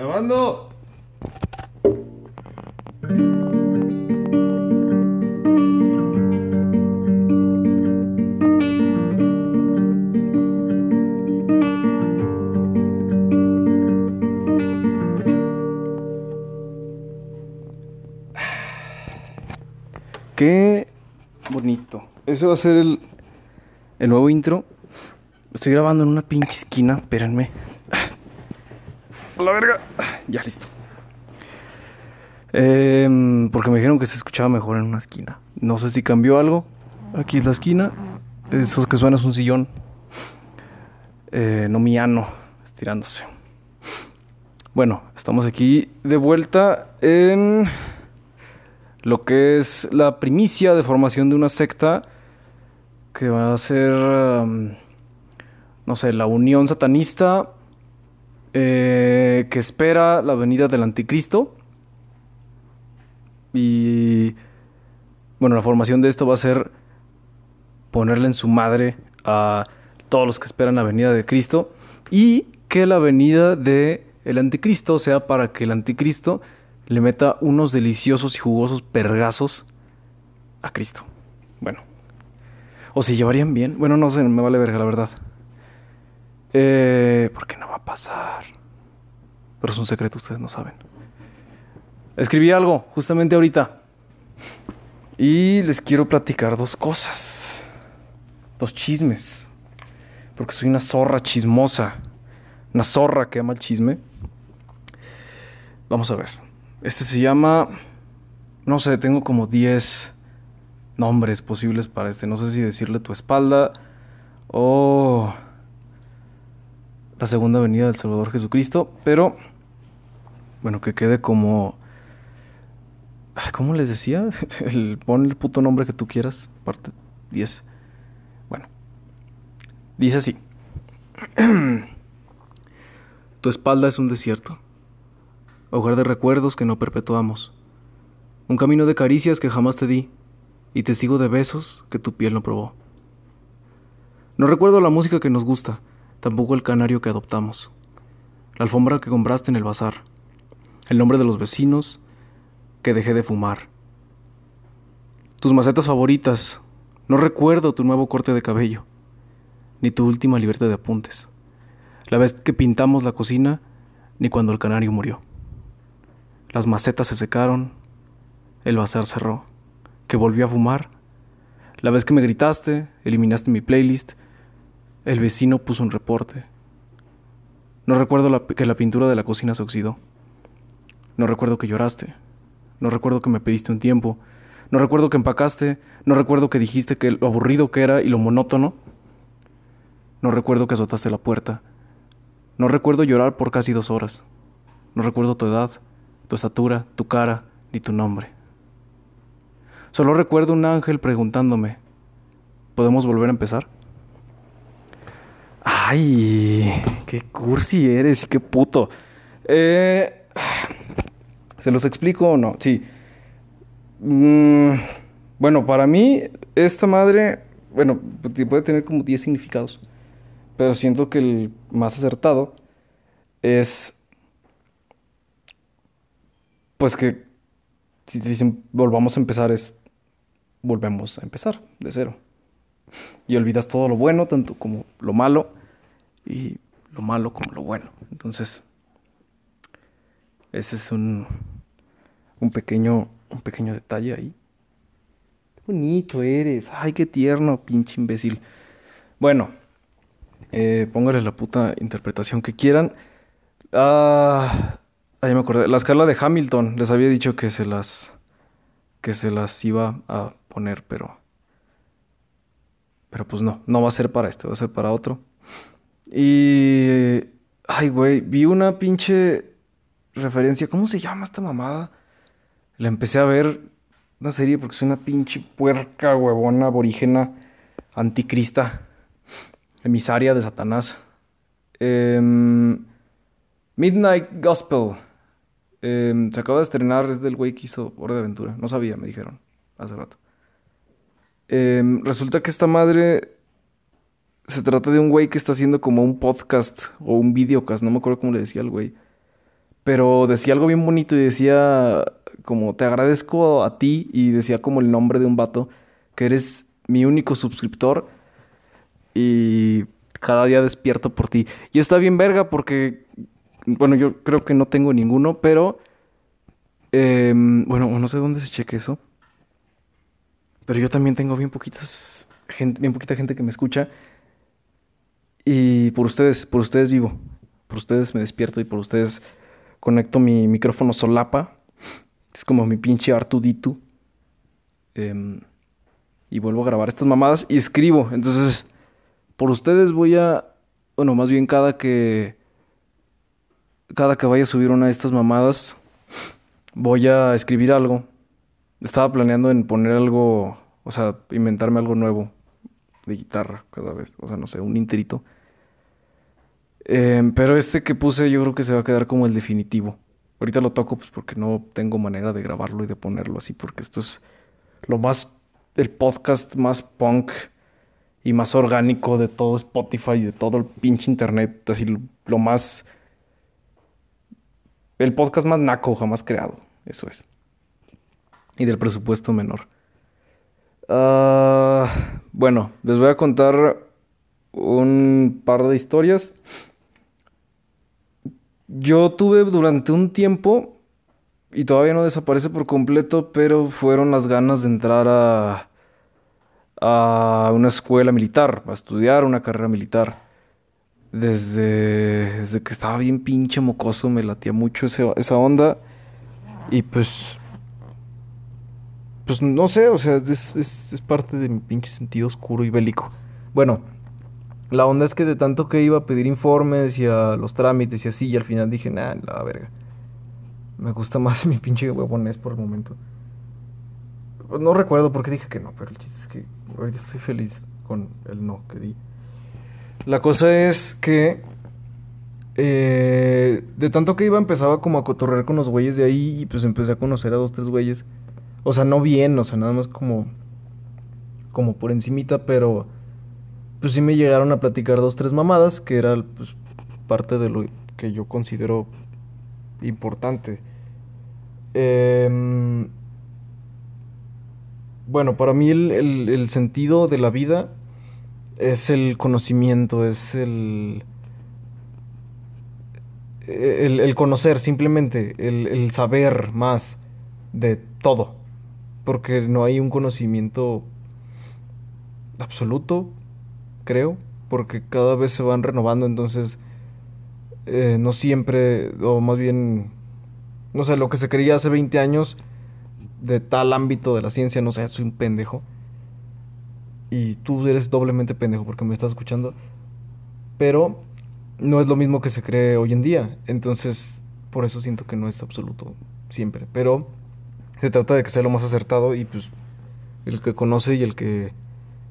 Grabando. Qué bonito. Ese va a ser el, el nuevo intro. Estoy grabando en una pinche esquina. Espérenme. La verga. Ya listo. Em, porque me dijeron que se escuchaba mejor en una esquina. No sé si cambió algo. Aquí es la esquina. Esos que suena es un sillón. Eh, no miano. Estirándose. Bueno, estamos aquí de vuelta en lo que es la primicia de formación de una secta que va a ser, no sé, la unión satanista eh, que espera la venida del anticristo. Y bueno, la formación de esto va a ser ponerle en su madre a todos los que esperan la venida de Cristo y que la venida de el anticristo sea para que el anticristo le meta unos deliciosos y jugosos pergazos a Cristo. Bueno. O si llevarían bien. Bueno, no sé, me vale verga, la verdad. Eh, porque no va pasar. Pero es un secreto, ustedes no saben. Escribí algo justamente ahorita. Y les quiero platicar dos cosas. Dos chismes. Porque soy una zorra chismosa. Una zorra que ama el chisme. Vamos a ver. Este se llama. No sé, tengo como 10 nombres posibles para este. No sé si decirle tu espalda o la segunda venida del Salvador Jesucristo. Pero, bueno, que quede como. ¿Cómo les decía? El, pon el puto nombre que tú quieras. Parte 10. Bueno. Dice así. tu espalda es un desierto hogar de recuerdos que no perpetuamos, un camino de caricias que jamás te di, y testigo de besos que tu piel no probó. No recuerdo la música que nos gusta, tampoco el canario que adoptamos, la alfombra que compraste en el bazar, el nombre de los vecinos que dejé de fumar, tus macetas favoritas, no recuerdo tu nuevo corte de cabello, ni tu última libertad de apuntes, la vez que pintamos la cocina, ni cuando el canario murió. Las macetas se secaron, el bazar cerró, que volvió a fumar. La vez que me gritaste, eliminaste mi playlist, el vecino puso un reporte. No recuerdo que la pintura de la cocina se oxidó. No recuerdo que lloraste. No recuerdo que me pediste un tiempo. No recuerdo que empacaste. No recuerdo que dijiste que lo aburrido que era y lo monótono. No recuerdo que azotaste la puerta. No recuerdo llorar por casi dos horas. No recuerdo tu edad tu estatura, tu cara ni tu nombre. Solo recuerdo un ángel preguntándome, ¿podemos volver a empezar? Ay, qué cursi eres y qué puto. Eh, ¿Se los explico o no? Sí. Mm, bueno, para mí, esta madre, bueno, puede tener como 10 significados. Pero siento que el más acertado es pues que si te dicen volvamos a empezar es volvemos a empezar de cero. Y olvidas todo lo bueno, tanto como lo malo, y lo malo como lo bueno. Entonces, ese es un, un pequeño, un pequeño detalle ahí. Qué bonito eres. Ay, qué tierno, pinche imbécil. Bueno, eh, póngale la puta interpretación que quieran. Ah, Ahí me acordé. La escala de Hamilton. Les había dicho que se las. que se las iba a poner, pero. Pero pues no, no va a ser para este, va a ser para otro. Y. Ay, güey, vi una pinche referencia. ¿Cómo se llama esta mamada? La empecé a ver una serie porque es una pinche puerca, huevona, aborígena, anticrista, emisaria de Satanás. Em, Midnight Gospel. Em, se acaba de estrenar, es del güey que hizo Hora de Aventura. No sabía, me dijeron hace rato. Em, resulta que esta madre se trata de un güey que está haciendo como un podcast o un videocast, no me acuerdo cómo le decía al güey. pero decía algo bien bonito y decía como te agradezco a ti y decía como el nombre de un vato que eres mi único suscriptor y cada día despierto por ti. Y está bien verga porque, bueno, yo creo que no tengo ninguno, pero, em, bueno, no sé dónde se cheque eso. Pero yo también tengo bien poquitas bien poquita gente que me escucha. Y por ustedes, por ustedes vivo. Por ustedes me despierto y por ustedes conecto mi micrófono solapa. Es como mi pinche Artuditu. Em, y vuelvo a grabar estas mamadas y escribo. Entonces, por ustedes voy a. Bueno, más bien cada que. Cada que vaya a subir una de estas mamadas, voy a escribir algo. Estaba planeando en poner algo. O sea, inventarme algo nuevo de guitarra cada vez. O sea, no sé, un interito. Em, pero este que puse yo creo que se va a quedar como el definitivo. Ahorita lo toco pues porque no tengo manera de grabarlo y de ponerlo así porque esto es lo más el podcast más punk y más orgánico de todo Spotify y de todo el pinche internet, así lo, más el podcast más naco jamás creado, eso es. Y del presupuesto menor. Ah, bueno, les voy a contar un par de historias. Yo tuve durante un tiempo, y todavía no desaparece por completo, pero fueron las ganas de entrar a, a una escuela militar, a estudiar una carrera militar. Desde, desde que estaba bien pinche mocoso me latía mucho esa onda. Y pues... Pues no sé, o sea, es, es, parte de mi pinche sentido oscuro y bélico. Bueno, la onda es que de tanto que iba a pedir informes y a los trámites y así, y al final dije, nah, la verga. Me gusta más mi pinche huevonés por el momento. No recuerdo por qué dije que no, pero el chiste es que ahorita estoy feliz con el no que di. La cosa es que eh, de tanto que iba empezaba como a cotorrear con los güeyes de ahí y pues empecé a conocer a dos, tres güeyes. O sea, no bien, o sea, nada más como como por encimita, pero pues sí me llegaron a platicar dos, tres mamadas, que era pues, parte de lo que yo considero importante. Em, bueno, para mí el, sentido de la vida es el conocimiento, es el, el, conocer simplemente, el, el saber más de todo, porque no hay un conocimiento absoluto, creo, porque cada vez se van renovando, entonces eh, no siempre, o más bien, no sé, lo que se creía hace 20 años de tal ámbito de la ciencia, no sé, soy un pendejo. Y tú eres doblemente pendejo porque me estás escuchando. Pero no es lo mismo que se cree hoy en día. Entonces, por eso siento que no es absoluto siempre. Pero se trata de que sea lo más acertado y pues el que conoce y el que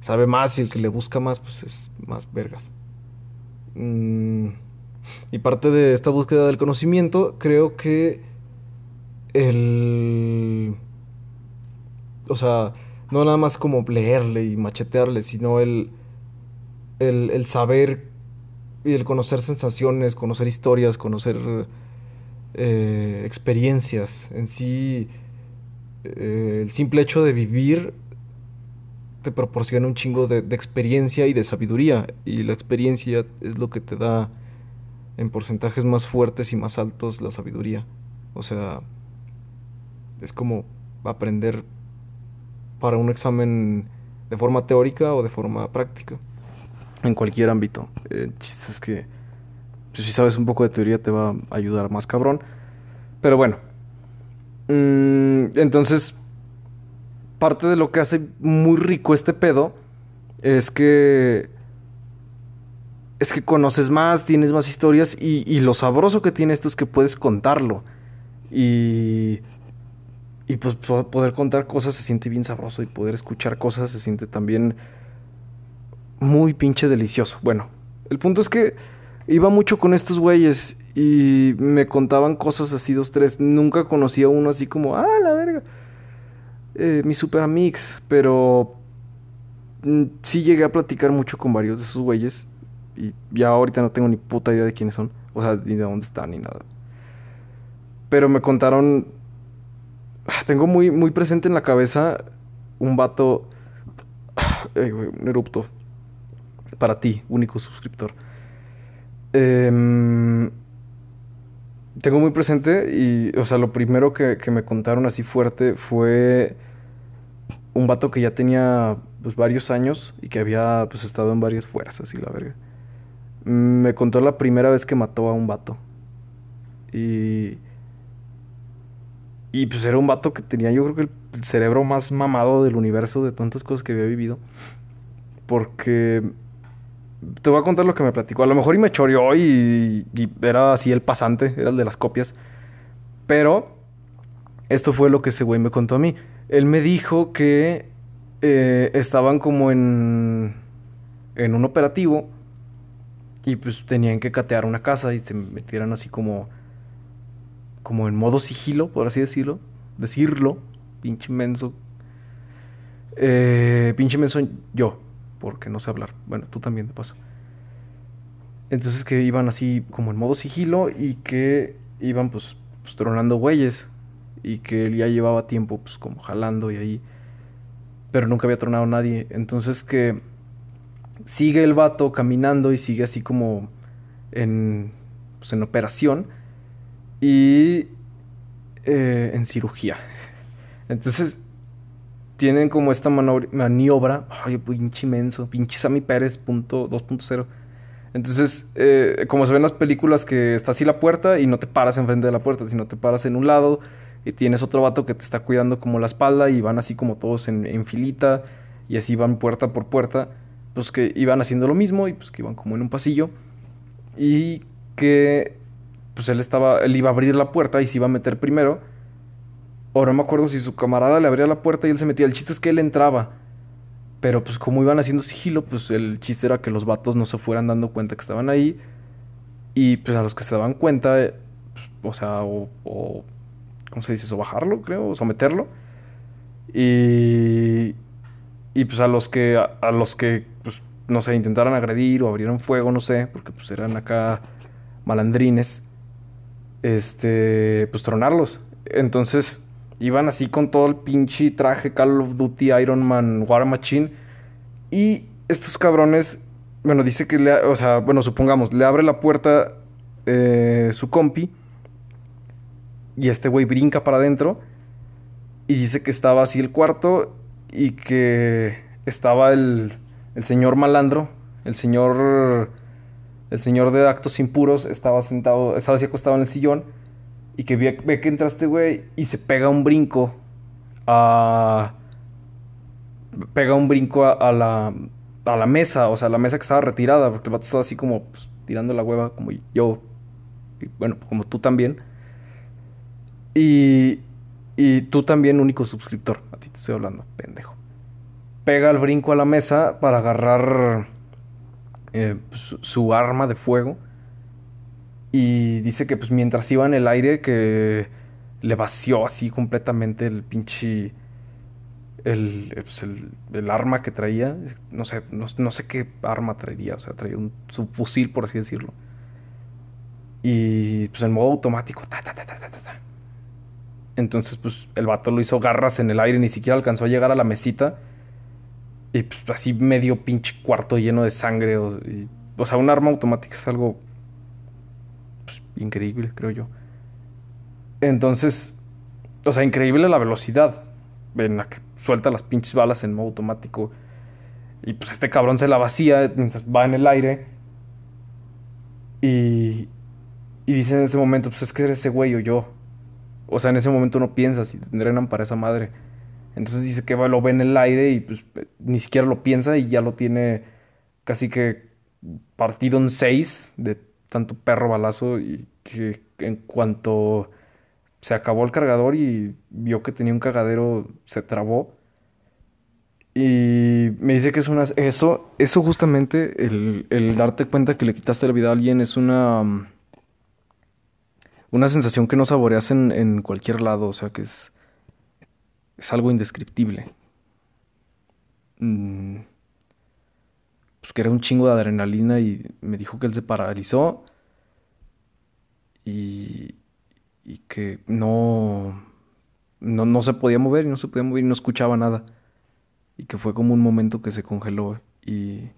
sabe más y el que le busca más, pues es más vergas. Mm, y parte de esta búsqueda del conocimiento, creo que el... O sea, no nada más como leerle y machetearle, sino el, el, el saber y el conocer sensaciones, conocer historias, conocer eh, experiencias. En sí, eh, el simple hecho de vivir te proporciona un chingo de, experiencia y de sabiduría. Y la experiencia es lo que te da en porcentajes más fuertes y más altos la sabiduría. O sea, es como aprender para un examen de forma teórica o de forma práctica. En cualquier ámbito. El chiste es que pues, si sabes un poco de teoría te va a ayudar más cabrón. Pero bueno. Mm, entonces, parte de lo que hace muy rico este pedo es que es que conoces más, tienes más historias y, y, lo sabroso que tiene esto es que puedes contarlo. Y, y pues poder contar cosas se siente bien sabroso y poder escuchar cosas se siente también muy pinche delicioso. Bueno, el punto es que iba mucho con estos güeyes y me contaban cosas así, dos, tres. Nunca conocía a uno así como, ah, la verga eh, mi super amix, pero mm, sí llegué a platicar mucho con varios de esos güeyes y ya ahorita no tengo ni puta idea de quiénes son, o sea, ni de dónde están ni nada. Pero me contaron. Tengo muy, muy presente en la cabeza un vato. un erupto. Para ti, único suscriptor. Em, tengo muy presente y, o sea, lo primero que, me contaron así fuerte fue un vato que ya tenía pues, varios años y que había pues estado en varias fuerzas y la verga. Me contó la primera vez que mató a un vato. Y. Y pues era un vato que tenía, yo creo que el cerebro más mamado del universo de tantas cosas que había vivido. Porque. Te voy a contar lo que me platicó. A lo mejor y me choreó y, y era así el pasante, era el de las copias. Pero. Esto fue lo que ese güey me contó a mí. Él me dijo que eh, estaban como en, en un operativo y pues tenían que catear una casa y se metieran así como, como en modo sigilo, por así decirlo. Decirlo, pinche menso. Eh, pinche menso yo, porque no sé hablar. Bueno, tú también te pasa. Entonces que iban así como en modo sigilo y que iban pues, pues tronando güeyes y que él ya llevaba tiempo pues como jalando y ahí pero nunca había tronado nadie. Entonces que sigue el vato caminando y sigue así como en, pues, en operación y eh, en cirugía. Entonces tienen como esta maniobra, ay, pinche inmenso, pinche Sammy Pérez 2.0. Entonces, eh, como se ven en las películas que está así la puerta y no te paras enfrente de la puerta, sino te paras en un lado y tienes otro vato que te está cuidando como la espalda y van así como todos en, filita y así van puerta por puerta, pues que iban haciendo lo mismo y pues que iban como en un pasillo y que pues él estaba, él iba a abrir la puerta y se iba a meter primero. Ahora no me acuerdo si su camarada le abría la puerta y él se metía. El chiste es que él entraba. Pero pues como iban haciendo sigilo, pues el chiste era que los vatos no se fueran dando cuenta que estaban ahí. Y pues a los que se daban cuenta, pues, o sea, o ¿cómo se dice? O bajarlo, creo, o someterlo. Y, y pues a los que, a, los que, pues, no sé, intentaran agredir o abrieron fuego, no sé, porque pues eran acá malandrines, este, pues tronarlos. Entonces iban así con todo el pinche traje Call of Duty Iron Man War Machine. Y estos cabrones, bueno, dice que le, o sea, bueno, supongamos, le abre la puerta eh, su compi y este güey brinca para adentro y dice que estaba así el cuarto y que estaba el, el señor malandro, el señor el señor de actos impuros estaba sentado, estaba así acostado en el sillón y que ve, ve que entraste, güey, y se pega un brinco a pega un brinco a, la a la mesa, o sea, la mesa que estaba retirada, porque el vato estaba así como pues, tirando la hueva como yo bueno, como tú también. Y, y tú también, único suscriptor. A ti te estoy hablando, pendejo. Pega el brinco a la mesa para agarrar eh, su, arma de fuego. Y dice que pues mientras iba en el aire que le vació así completamente el pinche... El, pues, el, arma que traía. No sé, no, sé qué arma traería. O sea, traía un subfusil, por así decirlo. Y pues en modo automático. Entonces, pues el vato lo hizo garras en el aire, ni siquiera alcanzó a llegar a la mesita. Y pues así medio pinche cuarto lleno de sangre. O, o sea, un arma automática es algo increíble, creo yo. Entonces, o sea, increíble la velocidad en la que suelta las pinches balas en modo automático. Y pues este cabrón se la vacía mientras va en el aire. Y, y dice en ese momento, pues es que eres ese güey o yo. O sea, en ese momento no piensas y te entrenan para esa madre. Entonces dice que lo ve en el aire y pues ni siquiera lo piensa y ya lo tiene casi que partido en seis de tanto perro balazo y que en cuanto se acabó el cargador y vio que tenía un cagadero, se trabó. Y me dice que es una... Eso, eso justamente, el, el darte cuenta que le quitaste la vida a alguien es una una sensación que no saboreas en, en cualquier lado, o sea que es, es algo indescriptible. Mm, pues que era un chingo de adrenalina y me dijo que él se paralizó y, y que no, no, no se podía mover y no se podía mover y no escuchaba nada. Y que fue como un momento que se congeló y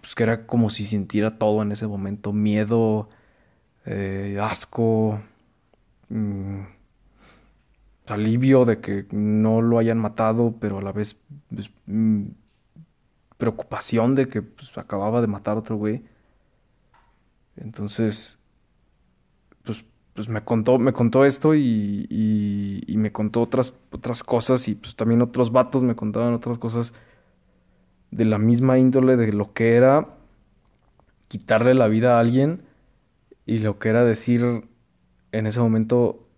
pues que era como si sintiera todo en ese momento, miedo, eh, asco, mm, alivio de que no lo hayan matado, pero a la vez pues, mm, preocupación de que pues, acababa de matar a otro güey. Entonces, pues, pues me contó, me contó esto y, y, me contó otras, otras cosas y pues también otros vatos me contaban otras cosas de la misma índole de lo que era quitarle la vida a alguien y lo que era decir en ese momento,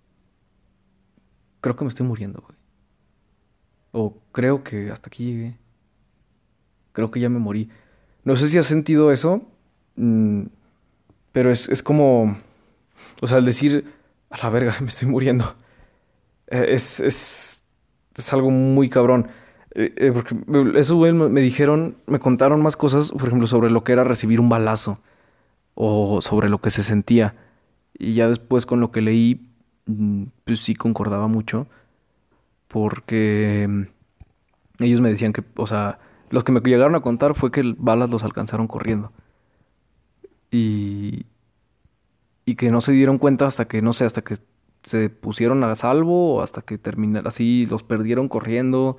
creo que me estoy muriendo, güey. O creo que hasta aquí llegué. Creo que ya me morí. No sé si has sentido eso, mm, pero es, es como, o sea, al decir, a la verga, me estoy muriendo, eh, es, es, es algo muy cabrón. Eh, eh, porque eso, me dijeron, me contaron más cosas, por ejemplo, sobre lo que era recibir un balazo o sobre lo que se sentía. Y ya después con lo que leí, mm, pues sí concordaba mucho, porque mm, ellos me decían que, o sea, los que me llegaron a contar fue que balas los alcanzaron corriendo. Y, y que no se dieron cuenta hasta que, no sé, hasta que se pusieron a salvo o hasta que terminaron así, los perdieron corriendo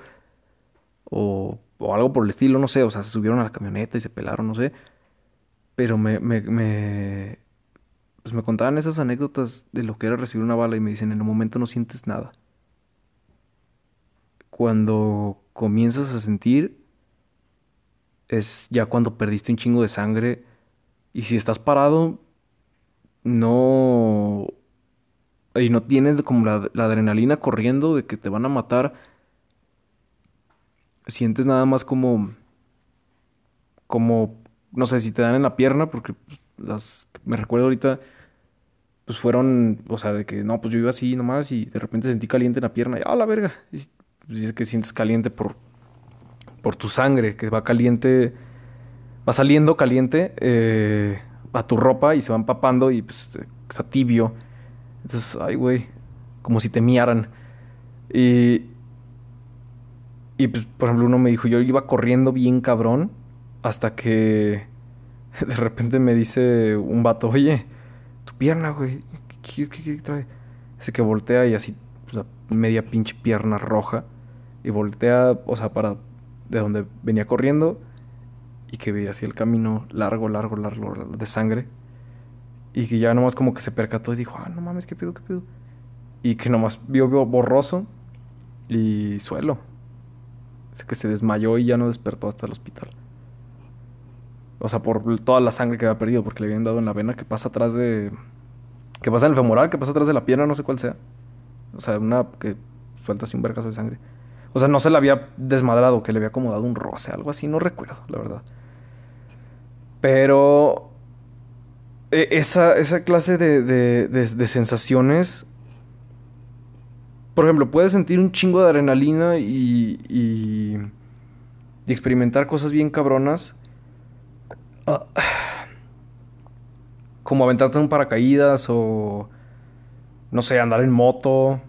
o, o algo por el estilo, no sé, o sea, se subieron a la camioneta y se pelaron, no sé. Pero me, me, me, pues me contaban esas anécdotas de lo que era recibir una bala y me dicen, en el momento no sientes nada. Cuando comienzas a sentir, es ya cuando perdiste un chingo de sangre. Y si estás parado, no... Y no tienes como la, adrenalina corriendo de que te van a matar. Sientes nada más como... Como no sé si te dan en la pierna, porque las, me recuerdo ahorita, pues fueron, o sea, de que no, pues yo iba así nomás y de repente sentí caliente en la pierna y, ah, la verga. Y dice que sientes caliente por, por tu sangre, que va caliente, va saliendo caliente eh, a tu ropa y se va empapando y pues está tibio. Entonces, ay, güey, como si te miaran. Y, y pues, por ejemplo, uno me dijo, yo iba corriendo bien cabrón hasta que de repente me dice un vato, oye, tu pierna, güey, ¿qué, trae? Así que voltea y así, media pinche pierna roja. Y voltea, o sea, para de donde venía corriendo. Y que veía así el camino largo, largo, largo, de sangre. Y que ya nomás como que se percató y dijo, ah, no mames, qué pedo, qué pedo. Y que nomás vio, vio borroso y suelo. Así que se desmayó y ya no despertó hasta el hospital. O sea, por toda la sangre que había perdido, porque le habían dado en la vena que pasa atrás de. que pasa en el femoral, que pasa atrás de la pierna, no sé cuál sea. O sea, una que suelta así un vergazo de sangre. O sea, no se le había desmadrado, que le había acomodado un roce, algo así, no recuerdo, la verdad. Pero. E, esa, esa clase de, de, de sensaciones. Por ejemplo, puedes sentir un chingo de adrenalina y, y, y experimentar cosas bien cabronas como aventarte en paracaídas o no sé, andar en moto.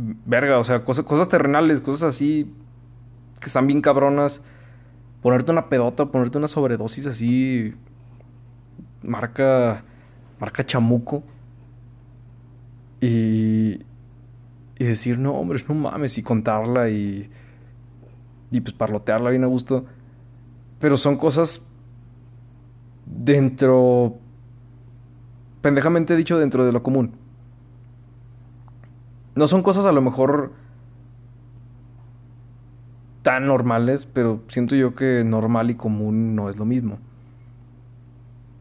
Verga, o sea, cosas, terrenales, cosas así que están bien cabronas. Ponerte una pedota, ponerte una sobredosis así. Marca. Marca chamuco. Y. Y decir, no, hombre, no mames. Y contarla y. Y pues parlotearla bien a gusto. Pero son cosas dentro, pendejamente dicho, dentro de lo común. No son cosas a lo mejor tan normales, pero siento yo que normal y común no es lo mismo.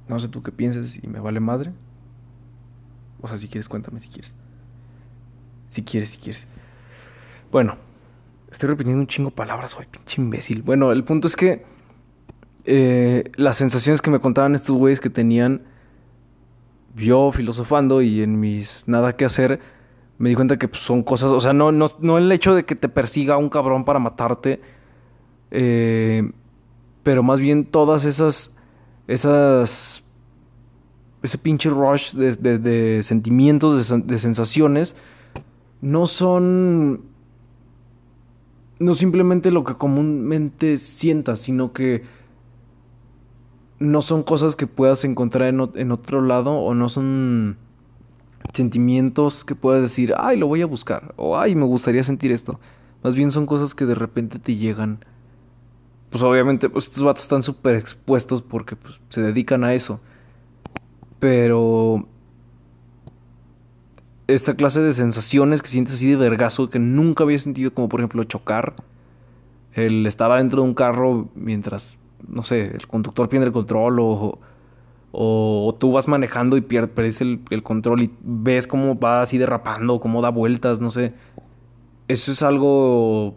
No sé tú qué pienses y me vale madre. O sea, si quieres, cuéntame si quieres. Si quieres, si quieres. Bueno, estoy repitiendo un chingo palabras hoy, pinche imbécil. Bueno, el punto es que eh, las sensaciones que me contaban estos güeyes que tenían yo filosofando y en mis nada que hacer, me di cuenta que pues, son cosas, o sea, no, no, no, el hecho de que te persiga un cabrón para matarte, eh, pero más bien todas esas, esas ese pinche rush de, sentimientos, de, sensaciones, no son... No simplemente lo que comúnmente sientas, sino que no son cosas que puedas encontrar en, en otro lado o no son sentimientos que puedas decir, ay, lo voy a buscar, o ay, me gustaría sentir esto. Más bien son cosas que de repente te llegan. Pues obviamente, pues estos vatos están súper expuestos porque pues, se dedican a eso. Pero esta clase de sensaciones que sientes así de vergazo que nunca había sentido, como por ejemplo chocar, el estar adentro de un carro mientras, no sé, el conductor pierde el control o, o, tú vas manejando y pierdes el, control y ves cómo va así derrapando, cómo da vueltas, no sé. Eso es algo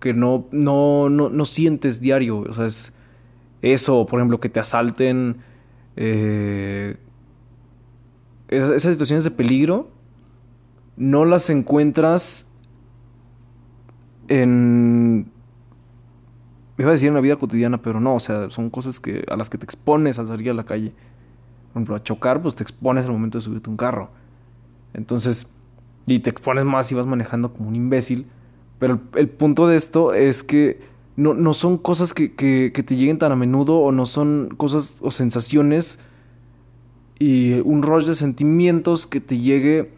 que no, no, no, no sientes diario. O sea, es eso, por ejemplo, que te asalten eh, esas, situaciones de peligro no las encuentras en iba a decir en la vida cotidiana, pero no, o sea, son cosas que a las que te expones al salir a la calle. Por ejemplo, a chocar, pues te expones al momento de subirte un carro. Entonces, y te expones más si vas manejando como un imbécil. Pero el punto de esto es que no, no son cosas que, que, te lleguen tan a menudo o no son cosas o sensaciones y un rush de sentimientos que te llegue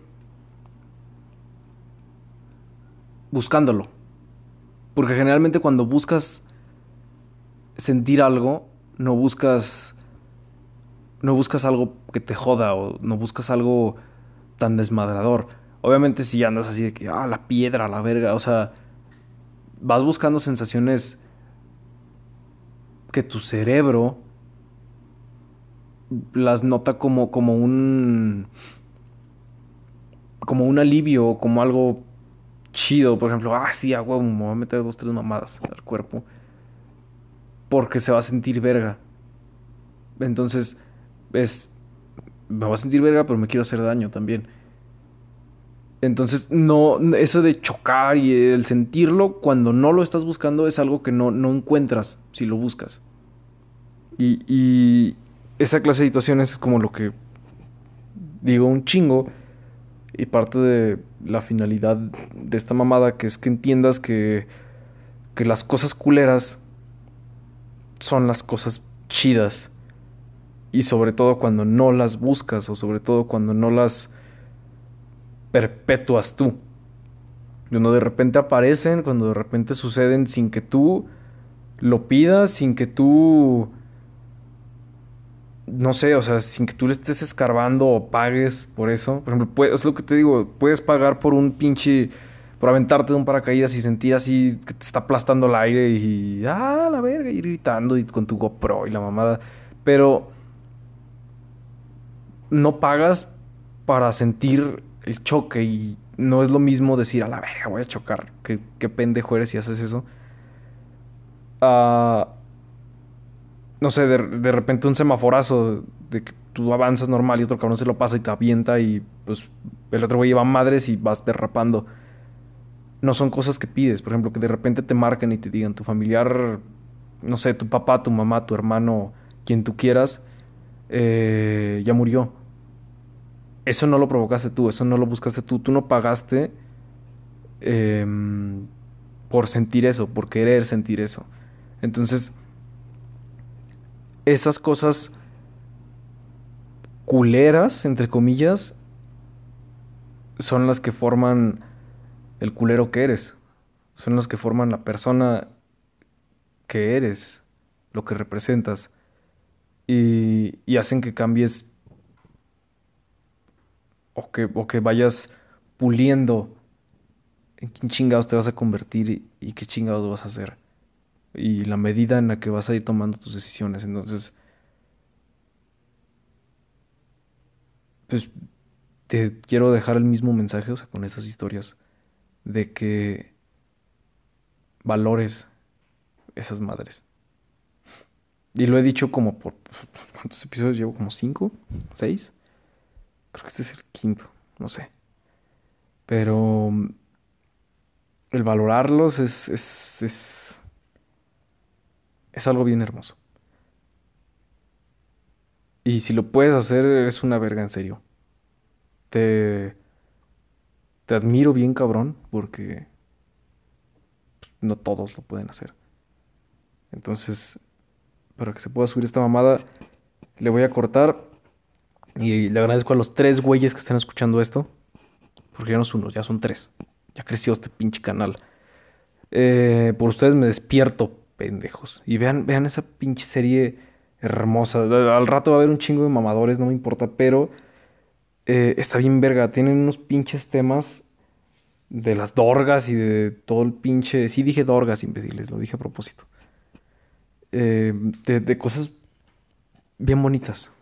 buscándolo. Porque generalmente cuando buscas sentir algo, no buscas no buscas algo que te joda o no buscas algo tan desmadrador. Obviamente si andas así de que ah la piedra, la verga, o sea, vas buscando sensaciones que tu cerebro las nota como, como un. como un alivio, como algo chido. Por ejemplo, ah, sí, a me voy a meter dos, tres mamadas al cuerpo. Porque se va a sentir verga. Entonces, es. Me va a sentir verga, pero me quiero hacer daño también. Entonces, no, eso de chocar y el sentirlo cuando no lo estás buscando es algo que no, no encuentras si lo buscas. Y, y esa clase de situaciones es como lo que digo un chingo y parte de la finalidad de esta mamada que es que entiendas que, que las cosas culeras son las cosas chidas y sobre todo cuando no las buscas o sobre todo cuando no las perpetuas tú. Cuando de repente aparecen, cuando de repente suceden sin que tú lo pidas, sin que tú, no sé, o sea, sin que tú le estés escarbando o pagues por eso. Por ejemplo, es lo que te digo, puedes pagar por un pinche, por aventarte de un paracaídas y sentir así que te está aplastando el aire y, ah, la verga, y gritando y con tu GoPro y la mamada. Pero no pagas para sentir el choque y no es lo mismo decir a la verga voy a chocar. Qué, qué pendejo eres si haces eso. Uh, no sé, de, de, repente un semaforazo de que tú avanzas normal y otro cabrón se lo pasa y te avienta y pues el otro güey lleva madres y vas derrapando. No son cosas que pides, por ejemplo, que de repente te marquen y te digan tu familiar, no sé, tu papá, tu mamá, tu hermano, quien tú quieras, eh, ya murió eso no lo provocaste tú, eso no lo buscaste tú, tú no pagaste em, por sentir eso, por querer sentir eso. Entonces, esas cosas culeras, entre comillas, son las que forman el culero que eres. Son las que forman la persona que eres, lo que representas. Y, y hacen que cambies o que, o que vayas puliendo en quién chingados te vas a convertir y, qué chingados vas a hacer. Y la medida en la que vas a ir tomando tus decisiones. Entonces, pues te quiero dejar el mismo mensaje, o sea, con esas historias, de que valores esas madres. Y lo he dicho como por... ¿Cuántos episodios llevo? ¿Como cinco? ¿Seis? Creo que este es el quinto, no sé. Pero mm, el valorarlos es, es, es, es algo bien hermoso. Y si lo puedes hacer, eres una verga, en serio. Te. Te admiro bien, cabrón, porque. No todos lo pueden hacer. Entonces, para que se pueda subir esta mamada, le voy a cortar. Y le agradezco a los tres güeyes que están escuchando esto. Porque ya no es uno, ya son tres. Ya creció este pinche canal. Eh, por ustedes me despierto, pendejos. Y vean, vean esa pinche serie hermosa. Al rato va a haber un chingo de mamadores, no me importa, pero eh, está bien verga. Tienen unos pinches temas de las dorgas y de todo el pinche... Sí dije dorgas, imbéciles, lo dije a propósito. Eh, de, cosas bien bonitas.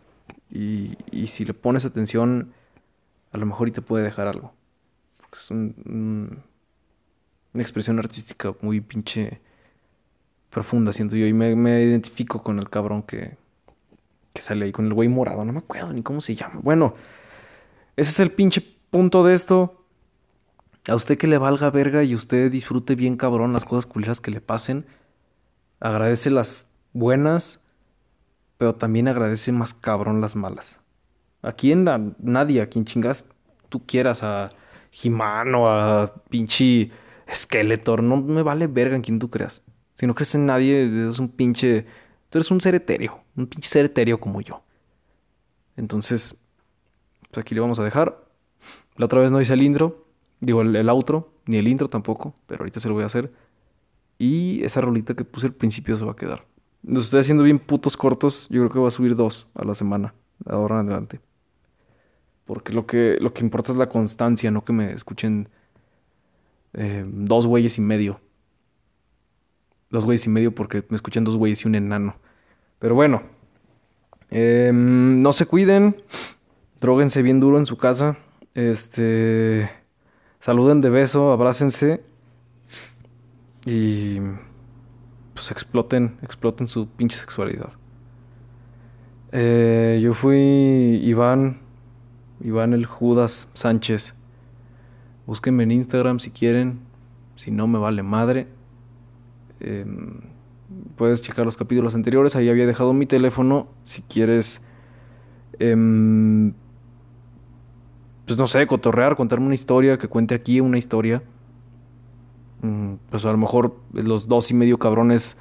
Y, y, si le pones atención, a lo mejor y te puede dejar algo. Es un, una expresión artística muy pinche profunda, siento yo. Y me, me identifico con el cabrón que, que sale ahí, con el güey morado. No me acuerdo ni cómo se llama. Bueno, ese es el pinche punto de esto. A usted que le valga verga y usted disfrute bien cabrón las cosas culeras que le pasen. Agradece las buenas, pero también agradece más cabrón las malas. ¿A quién? A nadie, a quien chingas tú quieras, a Jimano, a pinche Skeletor. No me vale verga en quien tú creas. Si no crees en nadie, eres un pinche. Tú eres un ser etéreo. Un pinche ser etéreo como yo. Entonces, pues aquí le vamos a dejar. La otra vez no hice el intro. Digo, el, outro. Ni el intro tampoco. Pero ahorita se lo voy a hacer. Y esa rolita que puse al principio se va a quedar. Los estoy haciendo bien putos cortos. Yo creo que voy a subir dos a la semana. Ahora en adelante. Porque lo que, lo que importa es la constancia, no que me escuchen eh, dos güeyes y medio dos güeyes y medio porque me escuchan dos güeyes y un enano. Pero bueno, em, no se cuiden, droguense bien duro en su casa, este, saluden de beso, abrácense y pues exploten, exploten su pinche sexualidad. Eh, yo fui Iván, Iván el Judas Sánchez. Búsquenme en Instagram si quieren, si no me vale madre. Em, puedes checar los capítulos anteriores, ahí había dejado mi teléfono. Si quieres, em, pues no sé, cotorrear, contarme una historia, que cuente aquí una historia. Mm, pues a lo mejor los dos y medio cabrones,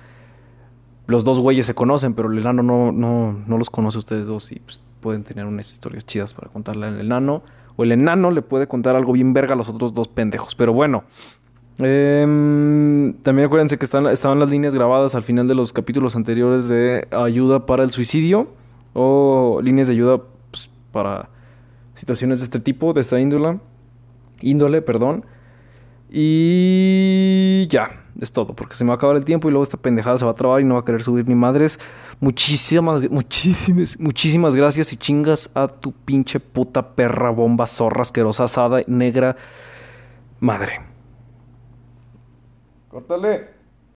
los dos güeyes se conocen, pero el enano no, no, no los conoce ustedes dos y pues, pueden tener unas historias chidas para contarle al enano. O el enano le puede contar algo bien verga a los otros dos pendejos. Pero bueno, Em, también acuérdense que estaban las líneas grabadas al final de los capítulos anteriores de ayuda para el suicidio o líneas de ayuda pues, para situaciones de este tipo, de esta índole. Índole, perdón. Y ya, es todo, porque se me va a acabar el tiempo y luego esta pendejada se va a trabar y no va a querer subir mi madres. Muchísimas, muchísimas, muchísimas gracias y chingas a tu pinche puta perra bomba zorra asquerosa asada negra madre. Córtale.